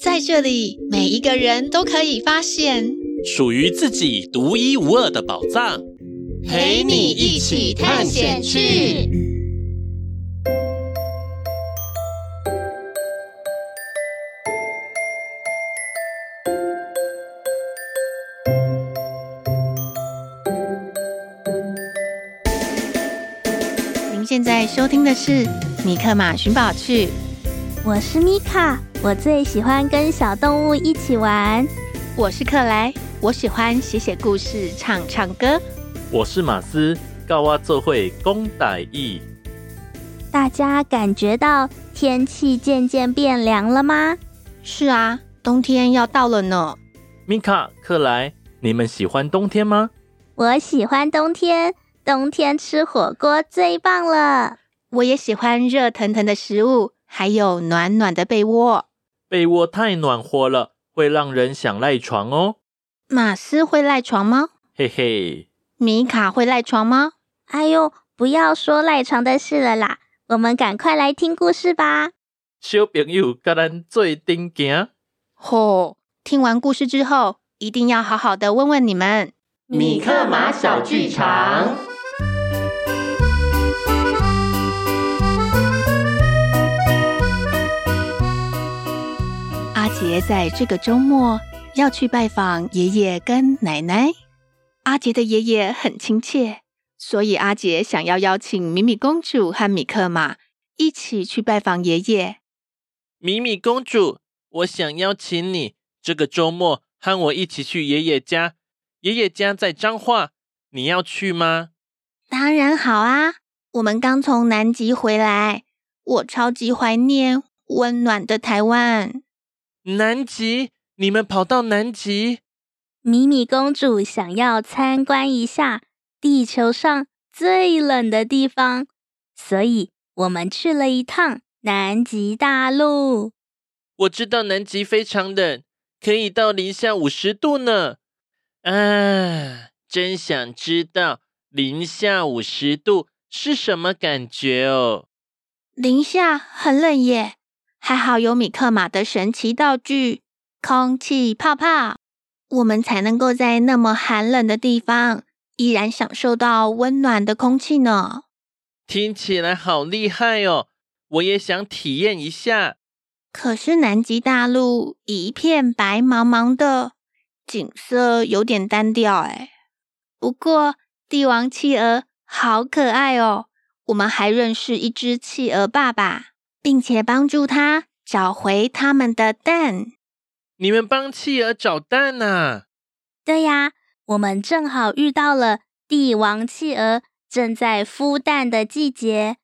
在这里，每一个人都可以发现。属于自己独一无二的宝藏，陪你一起探险去。现在收听的是《米克马寻宝趣》，我是米卡，我最喜欢跟小动物一起玩。我是克莱，我喜欢写写故事、唱唱歌。我是马斯，教我做伙讲台语。大家感觉到天气渐渐变凉了吗？是啊，冬天要到了呢。米卡、克莱，你们喜欢冬天吗？我喜欢冬天。冬天吃火锅最棒了！我也喜欢热腾腾的食物，还有暖暖的被窝。被窝太暖和了，会让人想赖床哦。马斯会赖床吗？嘿嘿。米卡会赖床吗？哎呦，不要说赖床的事了啦！我们赶快来听故事吧。小朋友，跟咱做阵行。吼！听完故事之后，一定要好好的问问你们。米克马小剧场。杰在这个周末要去拜访爷爷跟奶奶。阿杰的爷爷很亲切，所以阿杰想要邀请米米公主和米克马一起去拜访爷爷。米米公主，我想邀请你这个周末和我一起去爷爷家。爷爷家在彰化，你要去吗？当然好啊！我们刚从南极回来，我超级怀念温暖的台湾。南极？你们跑到南极？米米公主想要参观一下地球上最冷的地方，所以我们去了一趟南极大陆。我知道南极非常冷，可以到零下五十度呢。啊，真想知道零下五十度是什么感觉哦！零下很冷耶。还好有米克马的神奇道具——空气泡泡，我们才能够在那么寒冷的地方依然享受到温暖的空气呢。听起来好厉害哦！我也想体验一下。可是南极大陆一片白茫茫的，景色有点单调哎。不过帝王企鹅好可爱哦，我们还认识一只企鹅爸爸。并且帮助他找回他们的蛋。你们帮企鹅找蛋啊？对呀，我们正好遇到了帝王企鹅正在孵蛋的季节。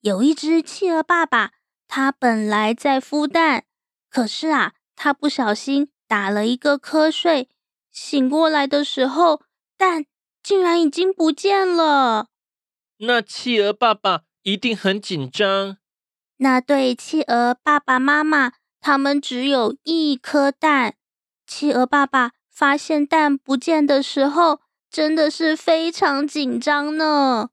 有一只企鹅爸爸，它本来在孵蛋，可是啊，他不小心打了一个瞌睡，醒过来的时候，蛋竟然已经不见了。那企鹅爸爸一定很紧张。那对企鹅爸爸妈妈，他们只有一颗蛋。企鹅爸爸发现蛋不见的时候，真的是非常紧张呢。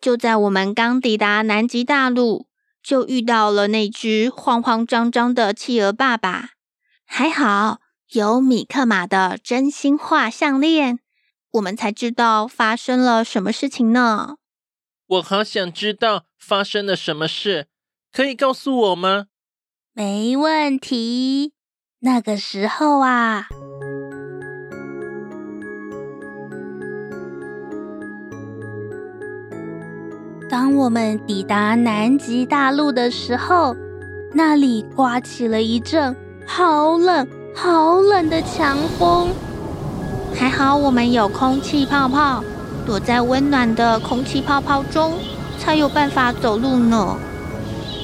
就在我们刚抵达南极大陆，就遇到了那只慌慌张张的企鹅爸爸。还好有米克马的真心话项链，我们才知道发生了什么事情呢。我好想知道发生了什么事。可以告诉我吗？没问题。那个时候啊，当我们抵达南极大陆的时候，那里刮起了一阵好冷、好冷的强风。还好我们有空气泡泡，躲在温暖的空气泡泡中，才有办法走路呢。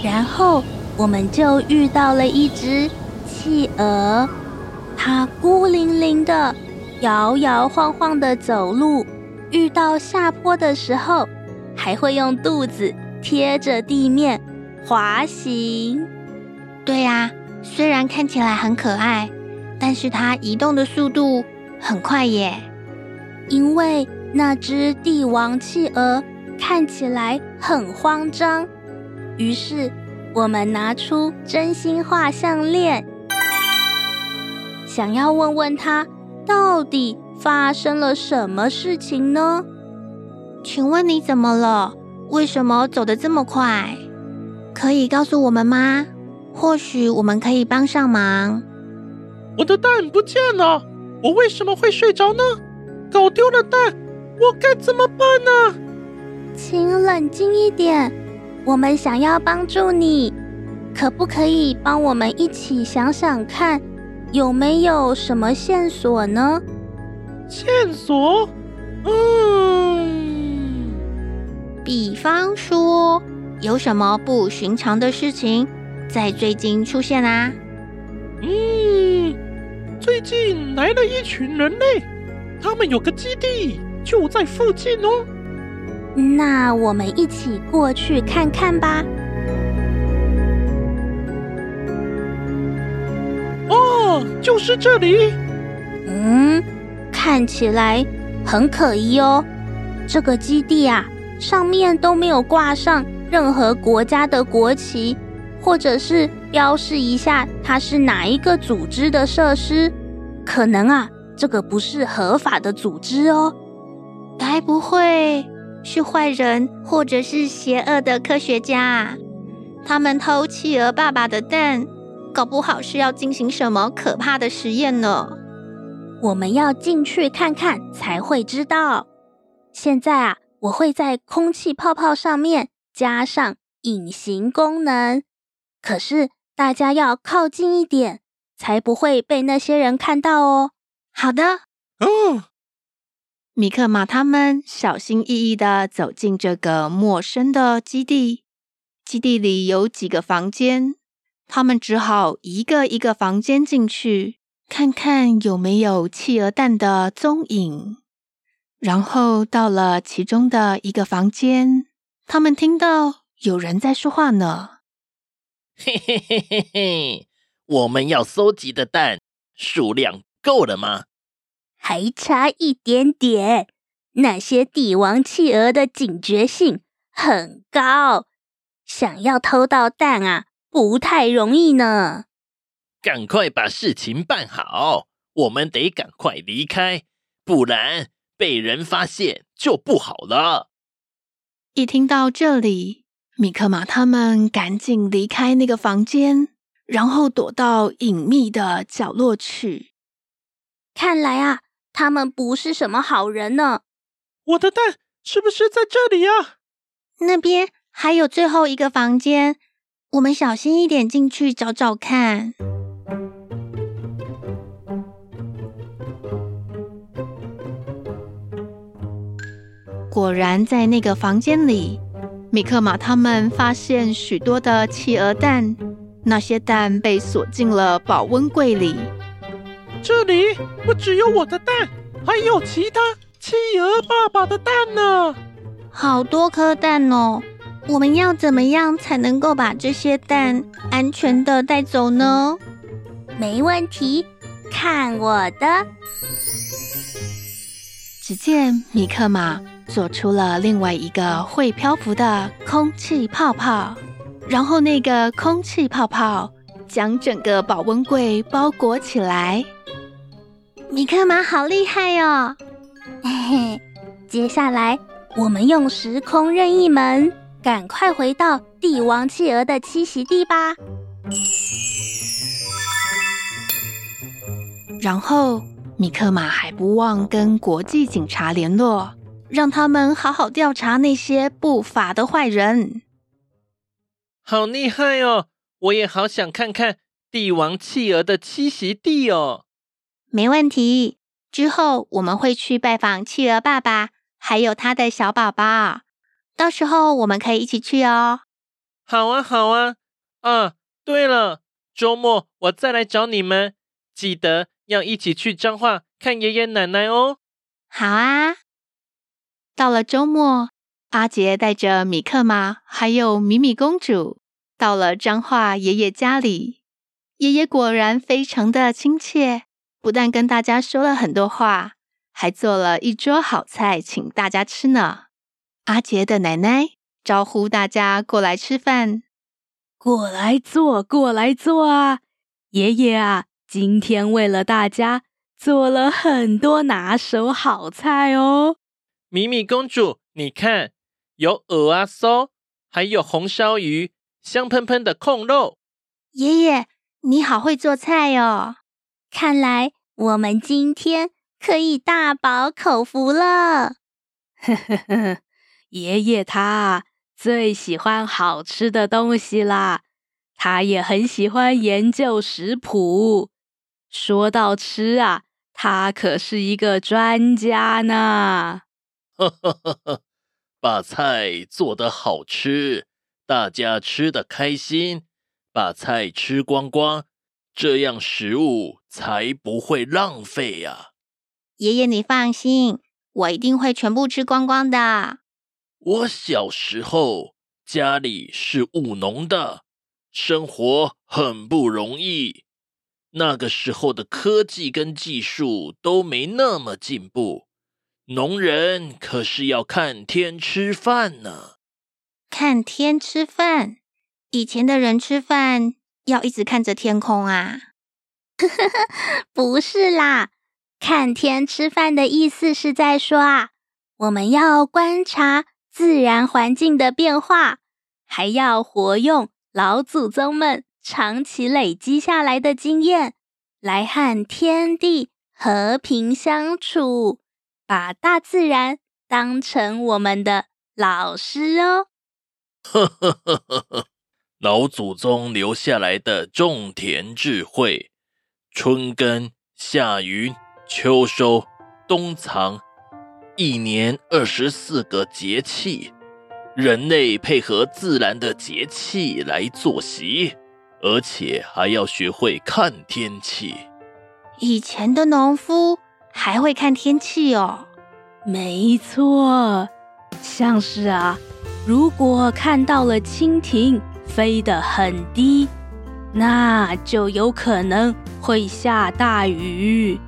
然后我们就遇到了一只企鹅，它孤零零的，摇摇晃晃的走路，遇到下坡的时候，还会用肚子贴着地面滑行。对呀，虽然看起来很可爱，但是它移动的速度很快耶。因为那只帝王企鹅看起来很慌张，于是我们拿出真心话项链，想要问问他到底发生了什么事情呢？请问你怎么了？为什么走得这么快？可以告诉我们吗？或许我们可以帮上忙。我的蛋不见了，我为什么会睡着呢？搞丢了蛋，我该怎么办呢？请冷静一点，我们想要帮助你，可不可以帮我们一起想想看，有没有什么线索呢？线索？嗯，比方说，有什么不寻常的事情在最近出现啊？嗯，最近来了一群人类，他们有个基地就在附近哦。那我们一起过去看看吧。哦，就是这里。嗯，看起来很可疑哦。这个基地啊，上面都没有挂上任何国家的国旗，或者是标示一下它是哪一个组织的设施。可能啊，这个不是合法的组织哦。该不会？是坏人，或者是邪恶的科学家，他们偷企鹅爸爸的蛋，搞不好是要进行什么可怕的实验呢？我们要进去看看才会知道。现在啊，我会在空气泡泡上面加上隐形功能，可是大家要靠近一点，才不会被那些人看到哦。好的。哦。米克马他们小心翼翼地走进这个陌生的基地。基地里有几个房间，他们只好一个一个房间进去，看看有没有企鹅蛋的踪影。然后到了其中的一个房间，他们听到有人在说话呢。嘿嘿嘿嘿嘿，我们要搜集的蛋数量够了吗？还差一点点，那些帝王企鹅的警觉性很高，想要偷到蛋啊，不太容易呢。赶快把事情办好，我们得赶快离开，不然被人发现就不好了。一听到这里，米克马他们赶紧离开那个房间，然后躲到隐秘的角落去。看来啊。他们不是什么好人呢。我的蛋是不是在这里呀？那边还有最后一个房间，我们小心一点进去找找看。果然，在那个房间里，米克马他们发现许多的企鹅蛋，那些蛋被锁进了保温柜里。这里不只有我的蛋，还有其他企鹅爸爸的蛋呢。好多颗蛋哦！我们要怎么样才能够把这些蛋安全的带走呢？没问题，看我的！只见米克马做出了另外一个会漂浮的空气泡泡，然后那个空气泡泡将整个保温柜包裹起来。米克马好厉害哦！嘿嘿，接下来我们用时空任意门，赶快回到帝王企鹅的栖息地吧。然后，米克马还不忘跟国际警察联络，让他们好好调查那些不法的坏人。好厉害哦！我也好想看看帝王企鹅的栖息地哦。没问题，之后我们会去拜访企鹅爸爸，还有他的小宝宝，到时候我们可以一起去哦。好啊，好啊，啊，对了，周末我再来找你们，记得要一起去彰化看爷爷奶奶哦。好啊。到了周末，阿杰带着米克马还有米米公主到了彰化爷爷家里。爷爷果然非常的亲切，不但跟大家说了很多话，还做了一桌好菜请大家吃呢。阿杰的奶奶招呼大家过来吃饭，过来坐，过来坐啊！爷爷啊，今天为了大家做了很多拿手好菜哦。米米公主，你看，有鹅啊烧，还有红烧鱼，香喷喷的控肉。爷爷。你好会做菜哦！看来我们今天可以大饱口福了。呵呵呵，爷爷他最喜欢好吃的东西啦，他也很喜欢研究食谱。说到吃啊，他可是一个专家呢。呵呵呵呵，把菜做得好吃，大家吃得开心。把菜吃光光，这样食物才不会浪费呀！爷爷，你放心，我一定会全部吃光光的。我小时候家里是务农的，生活很不容易。那个时候的科技跟技术都没那么进步，农人可是要看天吃饭呢。看天吃饭。以前的人吃饭要一直看着天空啊？不是啦，看天吃饭的意思是在说啊，我们要观察自然环境的变化，还要活用老祖宗们长期累积下来的经验，来和天地和平相处，把大自然当成我们的老师哦。呵呵呵呵呵。老祖宗留下来的种田智慧，春耕、夏耘、秋收、冬藏，一年二十四个节气，人类配合自然的节气来作息，而且还要学会看天气。以前的农夫还会看天气哦？没错，像是啊，如果看到了蜻蜓。飞得很低，那就有可能会下大雨。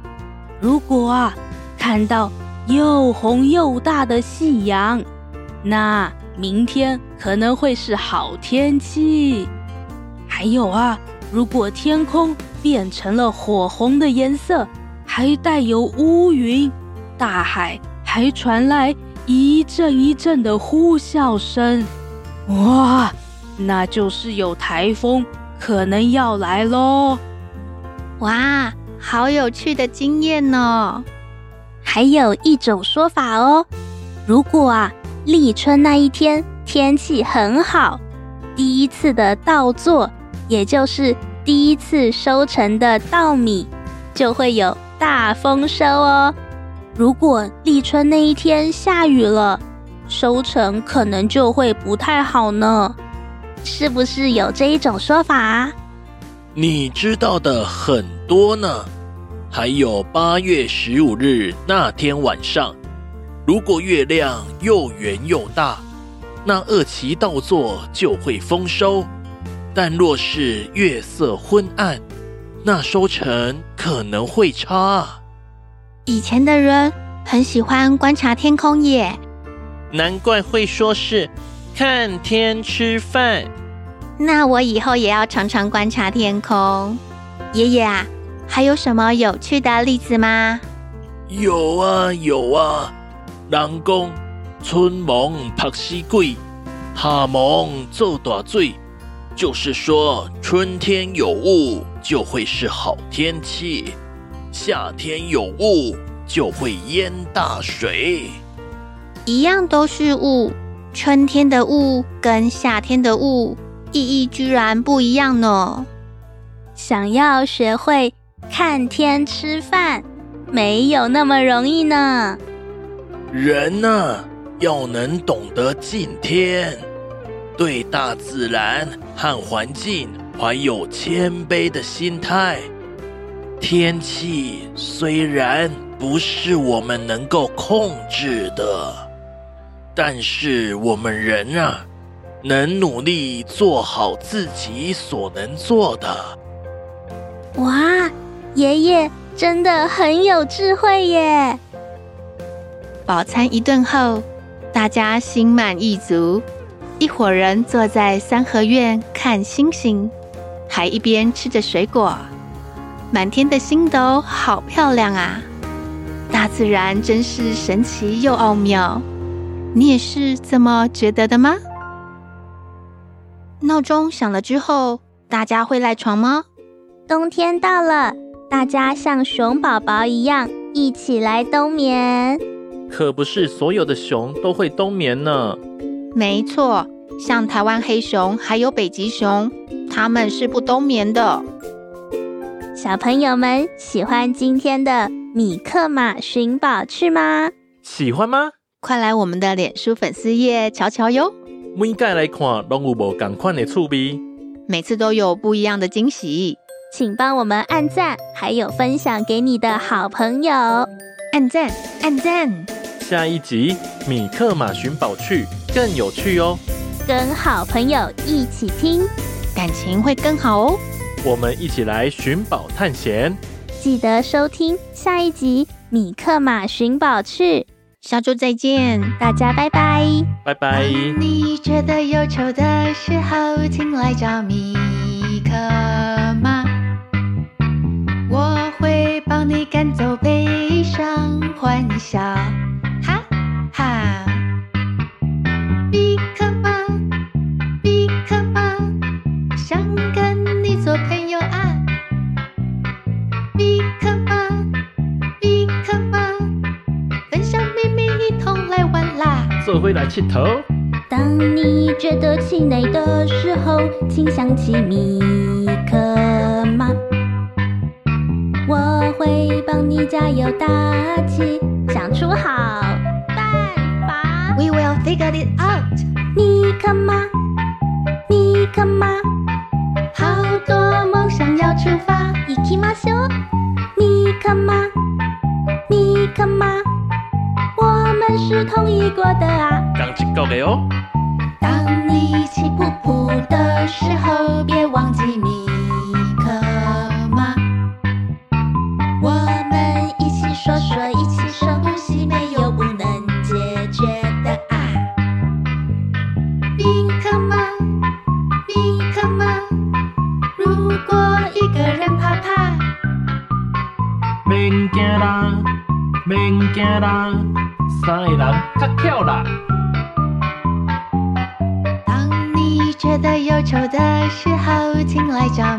如果啊，看到又红又大的夕阳，那明天可能会是好天气。还有啊，如果天空变成了火红的颜色，还带有乌云，大海还传来一阵一阵的呼啸声，哇！那就是有台风可能要来喽！哇，好有趣的经验哦！还有一种说法哦，如果啊立春那一天天气很好，第一次的稻作，也就是第一次收成的稻米，就会有大丰收哦。如果立春那一天下雨了，收成可能就会不太好呢。是不是有这一种说法啊？你知道的很多呢。还有八月十五日那天晚上，如果月亮又圆又大，那二期稻作就会丰收；但若是月色昏暗，那收成可能会差。以前的人很喜欢观察天空耶，难怪会说是。看天吃饭，那我以后也要常常观察天空。爷爷啊，还有什么有趣的例子吗？有啊有啊，人讲春忙拍死鬼，夏忙做大水，就是说春天有雾就会是好天气，夏天有雾就会淹大水。一样都是雾。春天的雾跟夏天的雾意义居然不一样呢。想要学会看天吃饭，没有那么容易呢。人呢，要能懂得敬天，对大自然和环境怀有谦卑的心态，天气虽然不是我们能够控制的，但是我们人啊，能努力做好自己所能做的。哇，爷爷真的很有智慧耶！饱餐一顿后，大家心满意足，一伙人坐在三合院看星星，还一边吃着水果。满天的星斗好漂亮啊！大自然真是神奇又奥妙，你也是这么觉得的吗？闹钟响了之后，大家会赖床吗？冬天到了，大家像熊宝宝一样一起来冬眠。可不是所有的熊都会冬眠呢。没错，像台湾黑熊还有北极熊，它们是不冬眠的。小朋友们喜欢今天的米克马寻宝趣吗？喜欢吗？快来我们的脸书粉丝页瞧瞧哟！每届来看都有不同款的趣味，每次都有不一样的惊喜。请帮我们按赞，还有分享给你的好朋友。按赞，按赞！下一集《米克马寻宝趣》更有趣哦，跟好朋友一起听，感情会更好哦。我们一起来寻宝探险，记得收听下一集《米克马寻宝趣》。下周再见，大家拜拜，拜拜。你觉得忧愁的时候，请来找米可吗？我会。帮你赶走悲伤，欢笑，啦。做回来气头。当你觉得气馁的时候，请想起你的哦。当你气噗噗的时候，别忘记米。克妈。我们一起说说，一起深呼吸，没有不能解决的啊。米克妈，米克妈，如果一个人怕怕，免惊啦。当你觉得忧愁的时候请来找